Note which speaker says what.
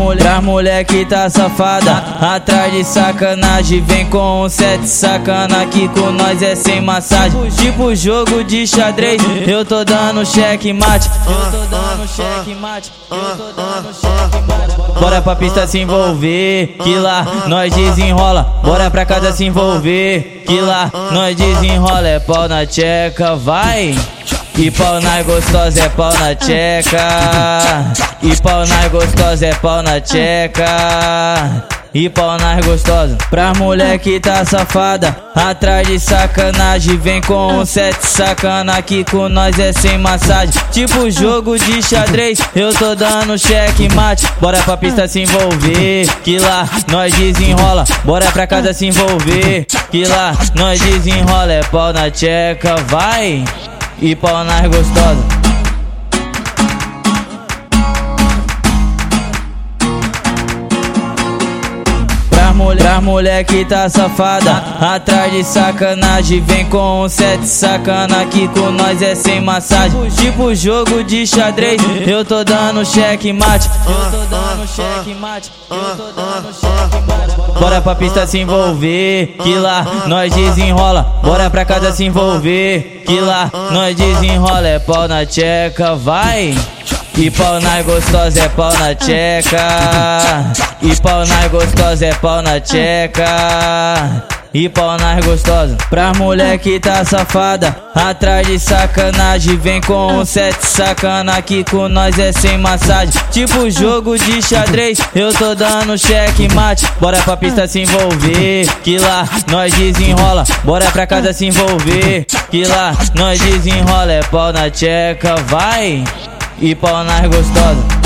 Speaker 1: mulher, pra mulher que tá safada, atrás de sacanagem, vem com um sete sacana aqui com nós é sem massagem. Tipo jogo de xadrez, eu tô dando cheque mate, eu tô dando cheque mate, eu tô dando cheque mate. Bora pra pista se envolver, que lá nós desenrola. Bora pra casa se envolver, que lá nós desenrola. É pau na tcheca, vai. E pau na gostosa é pau na tcheca. E pau na gostosa é pau na tcheca. E pau nas gostosa. Pra mulher que tá safada Atrás de sacanagem Vem com um sete sacana Aqui com nós é sem massagem. Tipo jogo de xadrez Eu tô dando cheque mate. Bora pra pista se envolver Que lá nós desenrola. Bora pra casa se envolver Que lá nós desenrola. É pau na tcheca, vai e pau nas gostosas. Mulher, pra mulher que tá safada, atrás de sacanagem, vem com um sete sacana aqui com nós é sem massagem. Tipo jogo de xadrez, eu tô dando cheque mate, eu tô dando cheque mate, eu tô dando cheque mate. Bora pra pista se envolver, que lá nós desenrola. Bora pra casa se envolver, que lá nós desenrola. É pau na tcheca, vai. E pau na gostosa é pau na tcheca. E pau na gostosa é pau na tcheca. E pau nas gostosas Pra mulher que tá safada Atrás de sacanagem Vem com um sete sacana Aqui com nós é sem massagem. Tipo jogo de xadrez Eu tô dando cheque mate. Bora pra pista se envolver Que lá nós desenrola. Bora pra casa se envolver Que lá nós desenrola. É pau na tcheca, vai E pau nas gostosas